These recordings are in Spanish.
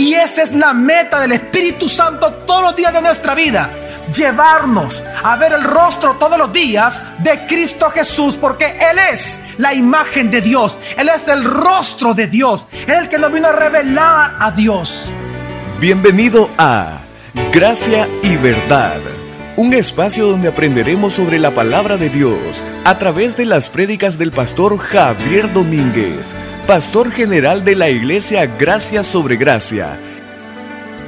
Y esa es la meta del Espíritu Santo todos los días de nuestra vida. Llevarnos a ver el rostro todos los días de Cristo Jesús, porque Él es la imagen de Dios, Él es el rostro de Dios, el que nos vino a revelar a Dios. Bienvenido a Gracia y Verdad, un espacio donde aprenderemos sobre la palabra de Dios a través de las prédicas del pastor Javier Domínguez, pastor general de la iglesia Gracia sobre Gracia.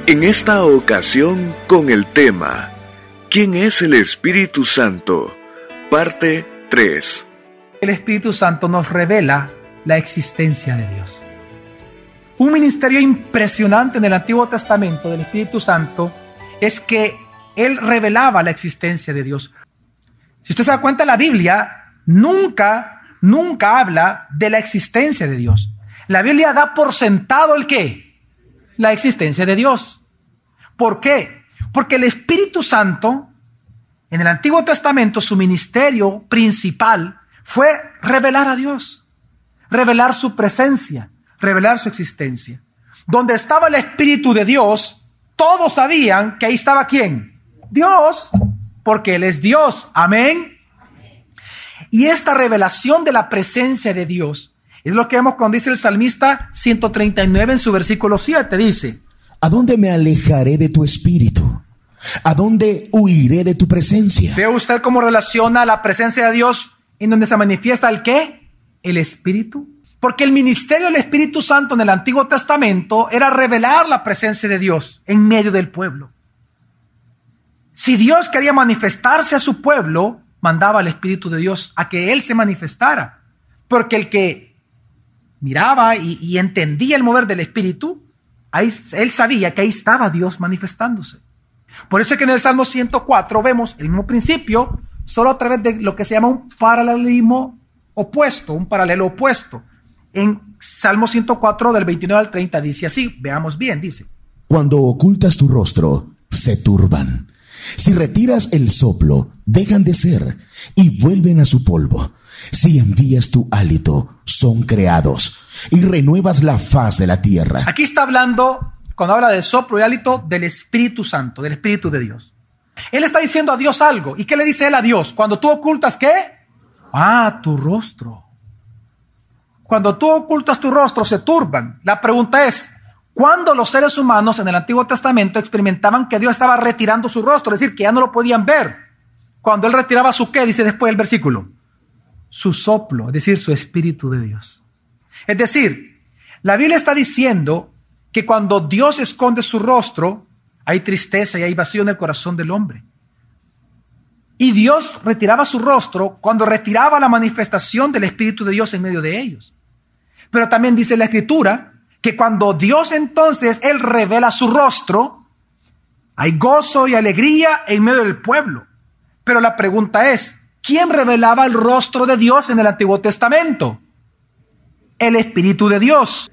En esta ocasión con el tema ¿Quién es el Espíritu Santo? Parte 3. El Espíritu Santo nos revela la existencia de Dios. Un ministerio impresionante en el Antiguo Testamento del Espíritu Santo es que Él revelaba la existencia de Dios. Si usted se da cuenta, la Biblia nunca, nunca habla de la existencia de Dios. La Biblia da por sentado el qué? La existencia de Dios. ¿Por qué? Porque el Espíritu Santo, en el Antiguo Testamento, su ministerio principal fue revelar a Dios, revelar su presencia, revelar su existencia. Donde estaba el Espíritu de Dios, todos sabían que ahí estaba quién? Dios, porque Él es Dios. Amén. Y esta revelación de la presencia de Dios es lo que vemos cuando dice el salmista 139 en su versículo 7. Dice, ¿A dónde me alejaré de tu espíritu? ¿A dónde huiré de tu presencia? ¿Ve usted cómo relaciona la presencia de Dios en donde se manifiesta el qué? El Espíritu. Porque el ministerio del Espíritu Santo en el Antiguo Testamento era revelar la presencia de Dios en medio del pueblo. Si Dios quería manifestarse a su pueblo, mandaba al Espíritu de Dios a que Él se manifestara. Porque el que miraba y, entendía el mover del Espíritu, ahí, él sabía que ahí estaba Dios manifestándose. Por eso es que en el Salmo 104 vemos el mismo principio, solo a través de lo que se llama un paralelismo opuesto, un paralelo opuesto en Salmo 104 del 29 al 30 dice así, veamos bien, dice. Cuando ocultas tu rostro, se turban. Si retiras el soplo, dejan de ser y vuelven a su polvo. Si envías tu hálito, son creados y renuevas la faz de la tierra. Aquí está hablando, cuando habla de soplo y hálito, del Espíritu Santo, del Espíritu de Dios. Él está diciendo a Dios algo. ¿Y qué le dice él a Dios? Cuando tú ocultas qué? Ah, tu rostro. Cuando tú ocultas tu rostro, se turban. La pregunta es, ¿cuándo los seres humanos en el Antiguo Testamento experimentaban que Dios estaba retirando su rostro? Es decir, que ya no lo podían ver. Cuando Él retiraba su qué, dice después el versículo, su soplo, es decir, su Espíritu de Dios. Es decir, la Biblia está diciendo que cuando Dios esconde su rostro, hay tristeza y hay vacío en el corazón del hombre. Y Dios retiraba su rostro cuando retiraba la manifestación del Espíritu de Dios en medio de ellos. Pero también dice la escritura que cuando Dios entonces, Él revela su rostro, hay gozo y alegría en medio del pueblo. Pero la pregunta es, ¿quién revelaba el rostro de Dios en el Antiguo Testamento? El Espíritu de Dios.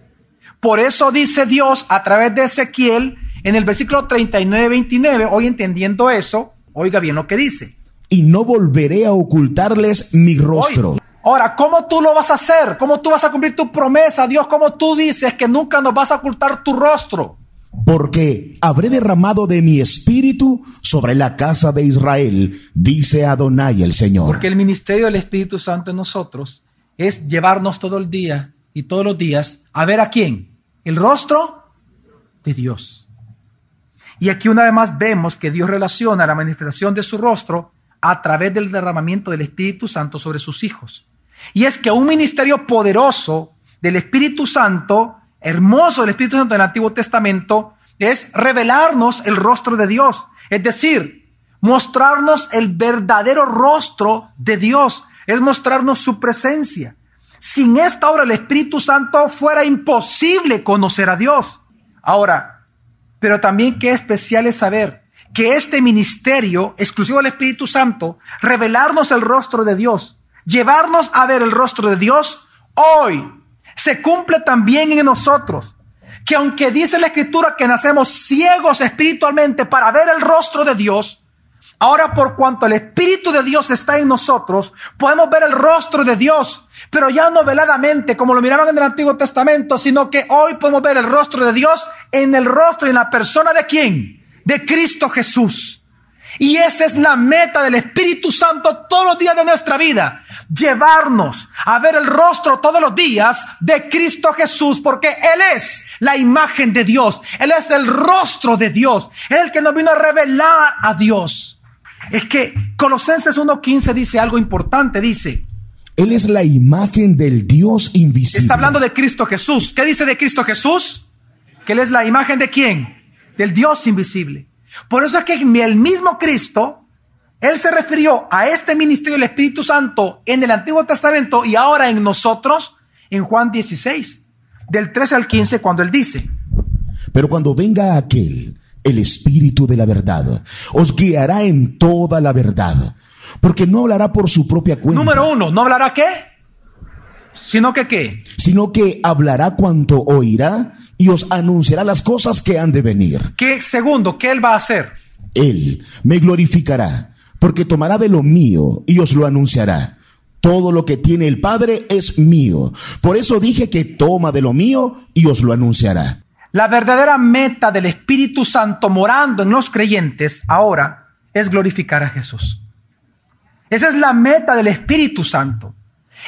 Por eso dice Dios a través de Ezequiel en el versículo 39-29, hoy entendiendo eso, oiga bien lo que dice. Y no volveré a ocultarles mi rostro. Ahora, ¿cómo tú lo vas a hacer? ¿Cómo tú vas a cumplir tu promesa, Dios? ¿Cómo tú dices que nunca nos vas a ocultar tu rostro? Porque habré derramado de mi espíritu sobre la casa de Israel, dice Adonai el Señor. Porque el ministerio del Espíritu Santo en nosotros es llevarnos todo el día y todos los días a ver a quién? El rostro de Dios. Y aquí una vez más vemos que Dios relaciona la manifestación de su rostro a través del derramamiento del Espíritu Santo sobre sus hijos. Y es que un ministerio poderoso del Espíritu Santo, hermoso del Espíritu Santo del Antiguo Testamento, es revelarnos el rostro de Dios. Es decir, mostrarnos el verdadero rostro de Dios. Es mostrarnos su presencia. Sin esta obra del Espíritu Santo fuera imposible conocer a Dios. Ahora, pero también qué especial es saber que este ministerio exclusivo del Espíritu Santo, revelarnos el rostro de Dios, llevarnos a ver el rostro de Dios, hoy se cumple también en nosotros. Que aunque dice la Escritura que nacemos ciegos espiritualmente para ver el rostro de Dios, Ahora, por cuanto el Espíritu de Dios está en nosotros, podemos ver el rostro de Dios, pero ya no veladamente como lo miraban en el Antiguo Testamento, sino que hoy podemos ver el rostro de Dios en el rostro y en la persona de quién? De Cristo Jesús. Y esa es la meta del Espíritu Santo todos los días de nuestra vida. Llevarnos a ver el rostro todos los días de Cristo Jesús, porque Él es la imagen de Dios. Él es el rostro de Dios. Él es el que nos vino a revelar a Dios. Es que Colosenses 1.15 dice algo importante. Dice, Él es la imagen del Dios invisible. está hablando de Cristo Jesús. ¿Qué dice de Cristo Jesús? Que Él es la imagen de quién? Del Dios invisible. Por eso es que el mismo Cristo, Él se refirió a este ministerio del Espíritu Santo en el Antiguo Testamento y ahora en nosotros, en Juan 16, del 13 al 15, cuando Él dice, Pero cuando venga aquel, el Espíritu de la verdad, os guiará en toda la verdad, porque no hablará por su propia cuenta, número uno, ¿no hablará qué? Sino que qué? sino que hablará cuanto oirá y os anunciará las cosas que han de venir. ¿Qué segundo? ¿Qué Él va a hacer? Él me glorificará, porque tomará de lo mío y os lo anunciará. Todo lo que tiene el Padre es mío. Por eso dije que toma de lo mío y os lo anunciará. La verdadera meta del Espíritu Santo morando en los creyentes ahora es glorificar a Jesús. Esa es la meta del Espíritu Santo.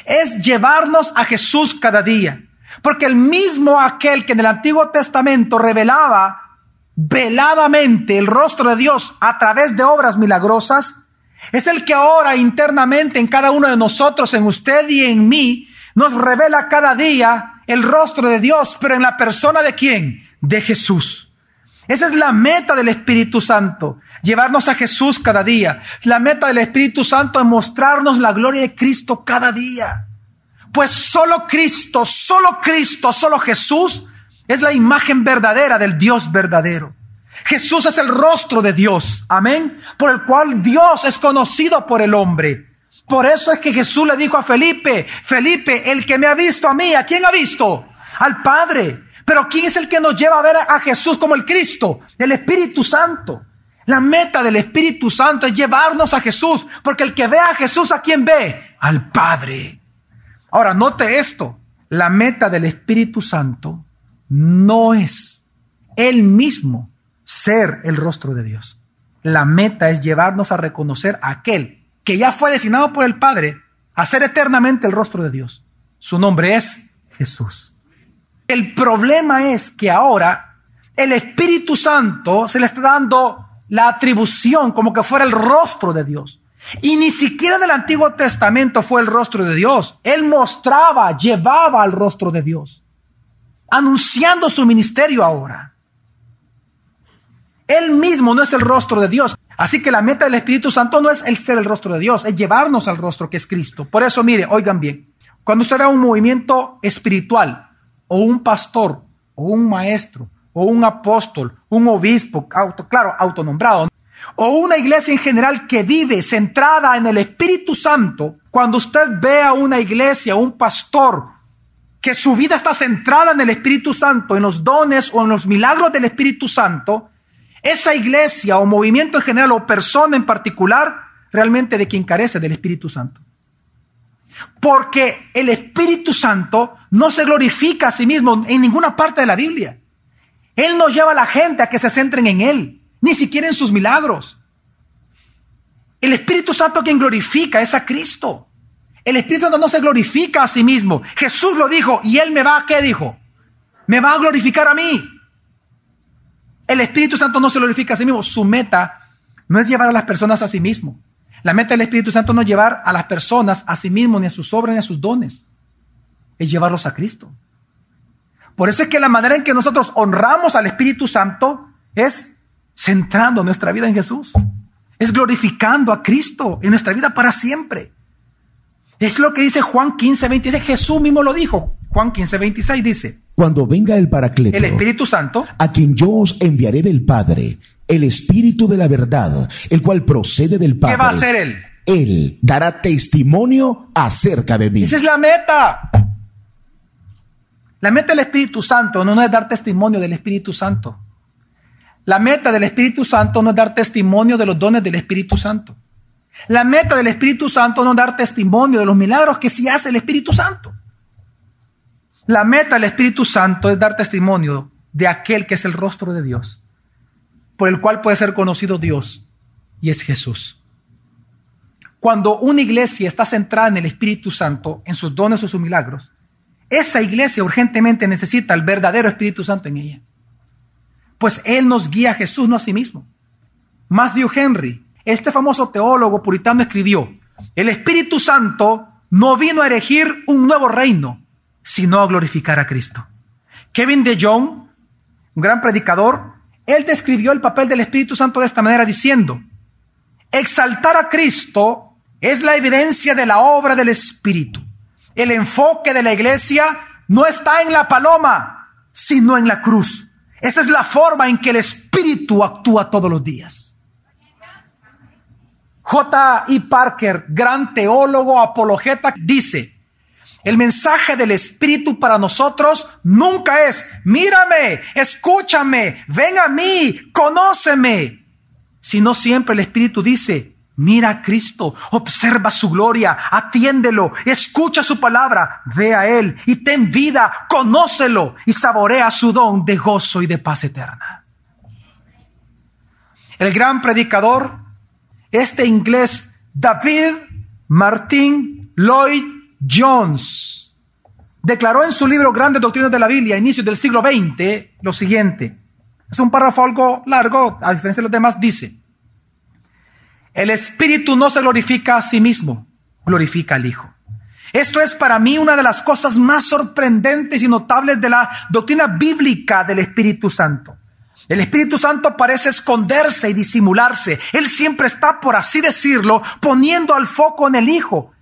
Es llevarnos a Jesús cada día. Porque el mismo aquel que en el Antiguo Testamento revelaba veladamente el rostro de Dios a través de obras milagrosas, es el que ahora internamente en cada uno de nosotros, en usted y en mí, nos revela cada día el rostro de Dios, pero en la persona de quién? De Jesús. Esa es la meta del Espíritu Santo, llevarnos a Jesús cada día. La meta del Espíritu Santo es mostrarnos la gloria de Cristo cada día. Pues solo Cristo, solo Cristo, solo Jesús es la imagen verdadera del Dios verdadero. Jesús es el rostro de Dios, amén, por el cual Dios es conocido por el hombre. Por eso es que Jesús le dijo a Felipe, Felipe, el que me ha visto a mí, ¿a quién ha visto? Al Padre. Pero ¿quién es el que nos lleva a ver a Jesús como el Cristo? El Espíritu Santo. La meta del Espíritu Santo es llevarnos a Jesús, porque el que ve a Jesús, ¿a quién ve? Al Padre. Ahora, note esto. La meta del Espíritu Santo no es él mismo ser el rostro de Dios. La meta es llevarnos a reconocer a aquel que ya fue designado por el Padre a ser eternamente el rostro de Dios. Su nombre es Jesús. El problema es que ahora el Espíritu Santo se le está dando la atribución como que fuera el rostro de Dios. Y ni siquiera en el Antiguo Testamento fue el rostro de Dios. Él mostraba, llevaba al rostro de Dios, anunciando su ministerio ahora. Él mismo no es el rostro de Dios. Así que la meta del Espíritu Santo no es el ser el rostro de Dios, es llevarnos al rostro que es Cristo. Por eso, mire, oigan bien, cuando usted vea un movimiento espiritual, o un pastor, o un maestro, o un apóstol, un obispo, auto, claro, autonombrado, o una iglesia en general que vive centrada en el Espíritu Santo, cuando usted ve a una iglesia, un pastor, que su vida está centrada en el Espíritu Santo, en los dones o en los milagros del Espíritu Santo, esa iglesia o movimiento en general o persona en particular, realmente de quien carece del Espíritu Santo. Porque el Espíritu Santo no se glorifica a sí mismo en ninguna parte de la Biblia. Él no lleva a la gente a que se centren en Él ni siquiera en sus milagros. El Espíritu Santo quien glorifica es a Cristo. El Espíritu Santo no se glorifica a sí mismo. Jesús lo dijo y Él me va a, ¿qué dijo? Me va a glorificar a mí. El Espíritu Santo no se glorifica a sí mismo. Su meta no es llevar a las personas a sí mismo. La meta del Espíritu Santo no es llevar a las personas a sí mismo, ni a sus obras, ni a sus dones. Es llevarlos a Cristo. Por eso es que la manera en que nosotros honramos al Espíritu Santo es centrando nuestra vida en Jesús. Es glorificando a Cristo en nuestra vida para siempre. Es lo que dice Juan 15, 26. Jesús mismo lo dijo. Juan 15, 26 dice. Cuando venga el Paracleto, el Espíritu Santo, a quien yo os enviaré del Padre, el Espíritu de la verdad, el cual procede del Padre. ¿Qué va a hacer Él? Él dará testimonio acerca de mí. Esa es la meta. La meta del Espíritu Santo no es dar testimonio del Espíritu Santo. La meta del Espíritu Santo no es dar testimonio de los dones del Espíritu Santo. La meta del Espíritu Santo no es dar testimonio de los milagros que sí hace el Espíritu Santo. La meta del Espíritu Santo es dar testimonio de aquel que es el rostro de Dios, por el cual puede ser conocido Dios, y es Jesús. Cuando una iglesia está centrada en el Espíritu Santo, en sus dones o sus milagros, esa iglesia urgentemente necesita al verdadero Espíritu Santo en ella. Pues Él nos guía a Jesús, no a sí mismo. Matthew Henry, este famoso teólogo puritano, escribió, el Espíritu Santo no vino a erigir un nuevo reino, sino a glorificar a Cristo. Kevin de Jong, un gran predicador, él describió el papel del Espíritu Santo de esta manera diciendo, exaltar a Cristo es la evidencia de la obra del Espíritu. El enfoque de la iglesia no está en la paloma, sino en la cruz. Esa es la forma en que el Espíritu actúa todos los días. J. E. Parker, gran teólogo apologeta, dice, el mensaje del Espíritu para nosotros nunca es, mírame, escúchame, ven a mí, conóceme, sino siempre el Espíritu dice, Mira a Cristo, observa su gloria, atiéndelo, escucha su palabra, ve a Él y ten vida, conócelo y saborea su don de gozo y de paz eterna. El gran predicador, este inglés David Martin Lloyd Jones, declaró en su libro Grandes Doctrinas de la Biblia, a inicios del siglo XX, lo siguiente. Es un párrafo algo largo, a diferencia de los demás, dice, el Espíritu no se glorifica a sí mismo, glorifica al Hijo. Esto es para mí una de las cosas más sorprendentes y notables de la doctrina bíblica del Espíritu Santo. El Espíritu Santo parece esconderse y disimularse. Él siempre está, por así decirlo, poniendo al foco en el Hijo.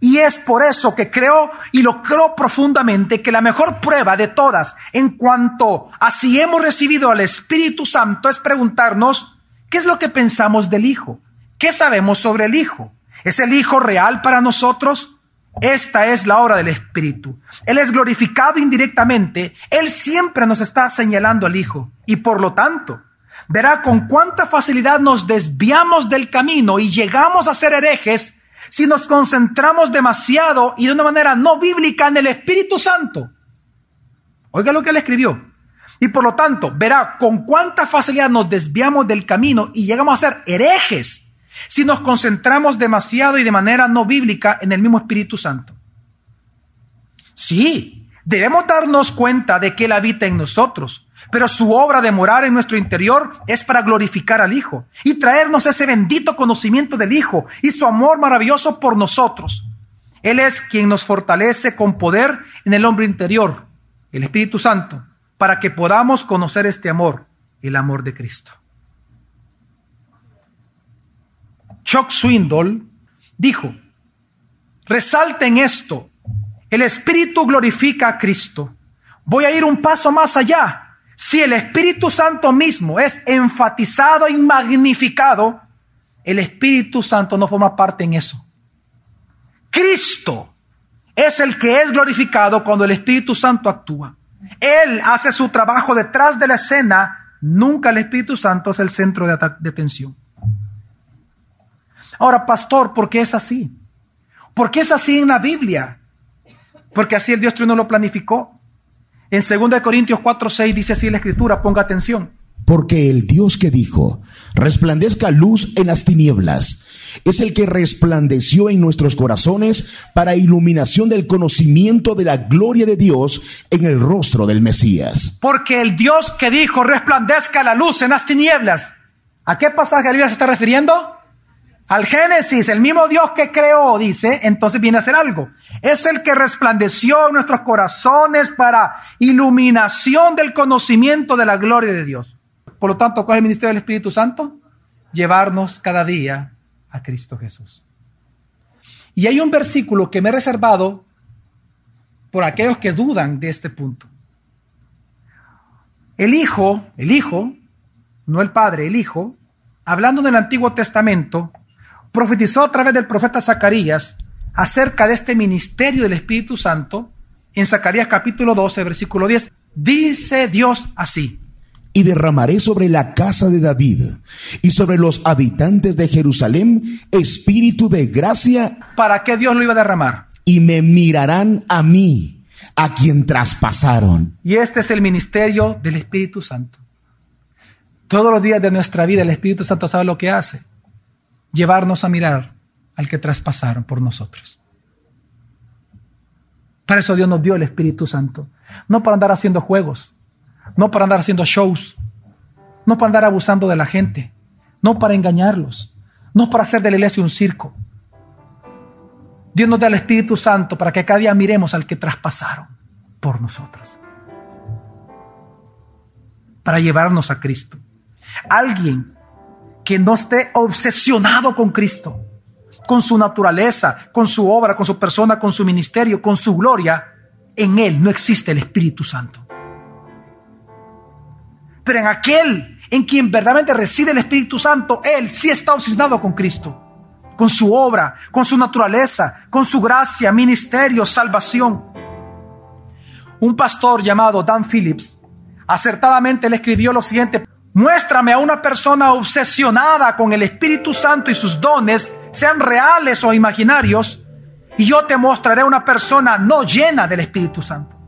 Y es por eso que creo y lo creo profundamente que la mejor prueba de todas en cuanto a si hemos recibido al Espíritu Santo es preguntarnos qué es lo que pensamos del Hijo. ¿Qué sabemos sobre el Hijo? ¿Es el Hijo real para nosotros? Esta es la obra del Espíritu. Él es glorificado indirectamente. Él siempre nos está señalando al Hijo. Y por lo tanto, verá con cuánta facilidad nos desviamos del camino y llegamos a ser herejes si nos concentramos demasiado y de una manera no bíblica en el Espíritu Santo. Oiga lo que él escribió. Y por lo tanto, verá con cuánta facilidad nos desviamos del camino y llegamos a ser herejes si nos concentramos demasiado y de manera no bíblica en el mismo Espíritu Santo. Sí, debemos darnos cuenta de que Él habita en nosotros, pero su obra de morar en nuestro interior es para glorificar al Hijo y traernos ese bendito conocimiento del Hijo y su amor maravilloso por nosotros. Él es quien nos fortalece con poder en el hombre interior, el Espíritu Santo, para que podamos conocer este amor, el amor de Cristo. Chuck Swindoll, dijo, resalten esto, el Espíritu glorifica a Cristo. Voy a ir un paso más allá. Si el Espíritu Santo mismo es enfatizado y magnificado, el Espíritu Santo no forma parte en eso. Cristo es el que es glorificado cuando el Espíritu Santo actúa. Él hace su trabajo detrás de la escena, nunca el Espíritu Santo es el centro de, de atención. Ahora, pastor, ¿por qué es así? ¿Por qué es así en la Biblia? Porque así el Dios no lo planificó. En 2 Corintios 4, 6 dice así la escritura, ponga atención. Porque el Dios que dijo, resplandezca luz en las tinieblas, es el que resplandeció en nuestros corazones para iluminación del conocimiento de la gloria de Dios en el rostro del Mesías. Porque el Dios que dijo, resplandezca la luz en las tinieblas, ¿a qué pasaje de Biblia se está refiriendo? Al Génesis, el mismo Dios que creó, dice, entonces viene a hacer algo. Es el que resplandeció nuestros corazones para iluminación del conocimiento de la gloria de Dios. Por lo tanto, ¿cuál es el ministerio del Espíritu Santo? Llevarnos cada día a Cristo Jesús. Y hay un versículo que me he reservado por aquellos que dudan de este punto. El Hijo, el Hijo, no el Padre, el Hijo, hablando del Antiguo Testamento, profetizó a través del profeta Zacarías acerca de este ministerio del Espíritu Santo en Zacarías capítulo 12, versículo 10. Dice Dios así. y derramaré sobre la casa de David y sobre los habitantes de Jerusalén espíritu de gracia. ¿Para qué Dios lo iba a derramar? Y me mirarán a mí, a quien traspasaron. Y este es el ministerio del Espíritu Santo. Todos los días de nuestra vida el Espíritu Santo sabe lo que hace. Llevarnos a mirar al que traspasaron por nosotros. Para eso Dios nos dio el Espíritu Santo. No para andar haciendo juegos, no para andar haciendo shows, no para andar abusando de la gente, no para engañarlos, no para hacer de la iglesia un circo. Dios nos da el Espíritu Santo para que cada día miremos al que traspasaron por nosotros. Para llevarnos a Cristo. Alguien que no esté obsesionado con Cristo, con su naturaleza, con su obra, con su persona, con su ministerio, con su gloria, en él no existe el Espíritu Santo. Pero en aquel en quien verdaderamente reside el Espíritu Santo, Él sí está obsesionado con Cristo, con su obra, con su naturaleza, con su gracia, ministerio, salvación. Un pastor llamado Dan Phillips acertadamente le escribió lo siguiente, muéstrame a una persona obsesionada con el Espíritu Santo y sus dones, sean reales o imaginarios, y yo te mostraré una persona no llena del Espíritu Santo.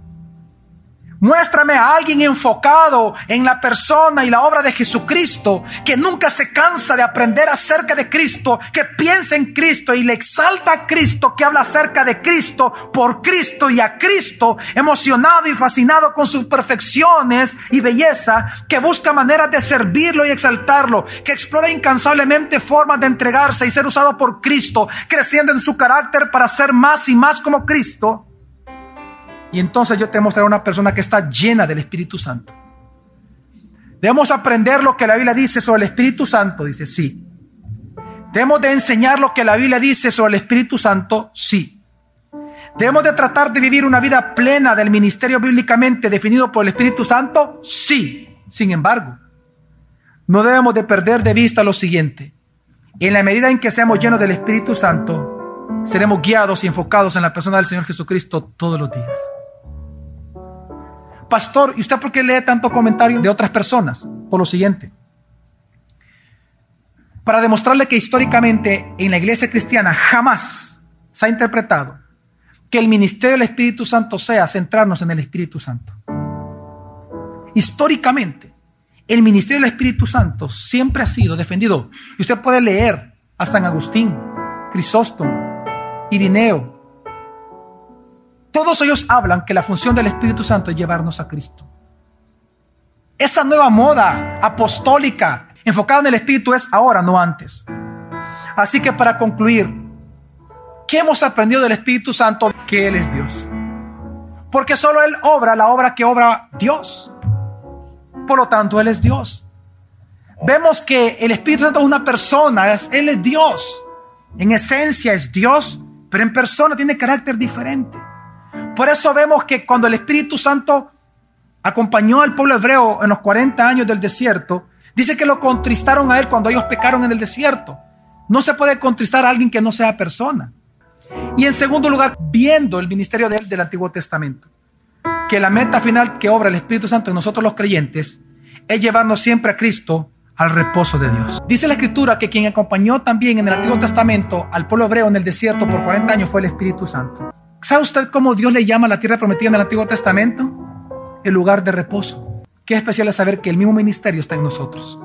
Muéstrame a alguien enfocado en la persona y la obra de Jesucristo, que nunca se cansa de aprender acerca de Cristo, que piensa en Cristo y le exalta a Cristo, que habla acerca de Cristo, por Cristo y a Cristo, emocionado y fascinado con sus perfecciones y belleza, que busca maneras de servirlo y exaltarlo, que explora incansablemente formas de entregarse y ser usado por Cristo, creciendo en su carácter para ser más y más como Cristo. Y entonces yo te mostraré una persona que está llena del Espíritu Santo. Debemos aprender lo que la Biblia dice sobre el Espíritu Santo, dice sí. Debemos de enseñar lo que la Biblia dice sobre el Espíritu Santo, sí. Debemos de tratar de vivir una vida plena del ministerio bíblicamente definido por el Espíritu Santo, sí. Sin embargo, no debemos de perder de vista lo siguiente. En la medida en que seamos llenos del Espíritu Santo, seremos guiados y enfocados en la persona del Señor Jesucristo todos los días. Pastor, ¿y usted por qué lee tanto comentario de otras personas? Por lo siguiente. Para demostrarle que históricamente en la iglesia cristiana jamás se ha interpretado que el ministerio del Espíritu Santo sea centrarnos en el Espíritu Santo. Históricamente, el ministerio del Espíritu Santo siempre ha sido defendido. Y usted puede leer a San Agustín, Crisóstomo, Irineo, todos ellos hablan que la función del Espíritu Santo es llevarnos a Cristo. Esa nueva moda apostólica enfocada en el Espíritu es ahora, no antes. Así que para concluir, ¿qué hemos aprendido del Espíritu Santo? Que Él es Dios. Porque solo Él obra la obra que obra Dios. Por lo tanto, Él es Dios. Vemos que el Espíritu Santo es una persona, Él es Dios. En esencia es Dios, pero en persona tiene carácter diferente. Por eso vemos que cuando el Espíritu Santo acompañó al pueblo hebreo en los 40 años del desierto, dice que lo contristaron a él cuando ellos pecaron en el desierto. No se puede contristar a alguien que no sea persona. Y en segundo lugar, viendo el ministerio de él del Antiguo Testamento, que la meta final que obra el Espíritu Santo en nosotros los creyentes es llevarnos siempre a Cristo al reposo de Dios. Dice la Escritura que quien acompañó también en el Antiguo Testamento al pueblo hebreo en el desierto por 40 años fue el Espíritu Santo. ¿Sabe usted cómo Dios le llama a la tierra prometida en el Antiguo Testamento? El lugar de reposo. Qué especial es saber que el mismo ministerio está en nosotros,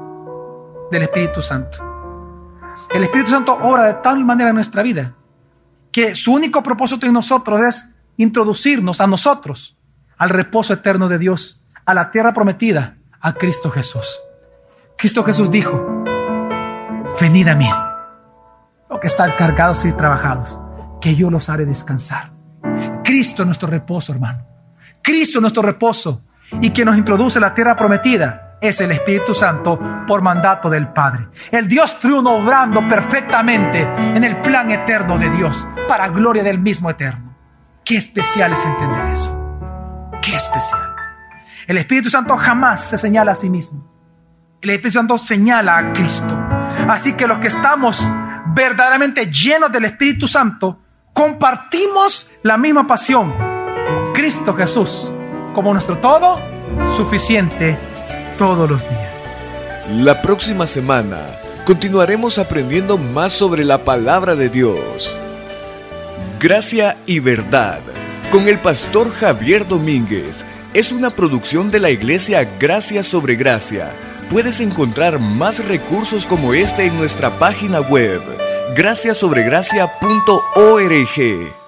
del Espíritu Santo. El Espíritu Santo obra de tal manera en nuestra vida que su único propósito en nosotros es introducirnos a nosotros al reposo eterno de Dios, a la tierra prometida, a Cristo Jesús. Cristo Jesús dijo, venid a mí, lo que están cargados y trabajados, que yo los haré descansar. Cristo es nuestro reposo, hermano. Cristo es nuestro reposo. Y quien nos introduce a la tierra prometida es el Espíritu Santo por mandato del Padre. El Dios triuno obrando perfectamente en el plan eterno de Dios para gloria del mismo eterno. Qué especial es entender eso. Qué especial. El Espíritu Santo jamás se señala a sí mismo. El Espíritu Santo señala a Cristo. Así que los que estamos verdaderamente llenos del Espíritu Santo, compartimos la misma pasión. Cristo Jesús como nuestro todo suficiente todos los días. La próxima semana continuaremos aprendiendo más sobre la palabra de Dios. Gracia y verdad con el pastor Javier Domínguez es una producción de la iglesia Gracia sobre Gracia. Puedes encontrar más recursos como este en nuestra página web graciasobregracia.org.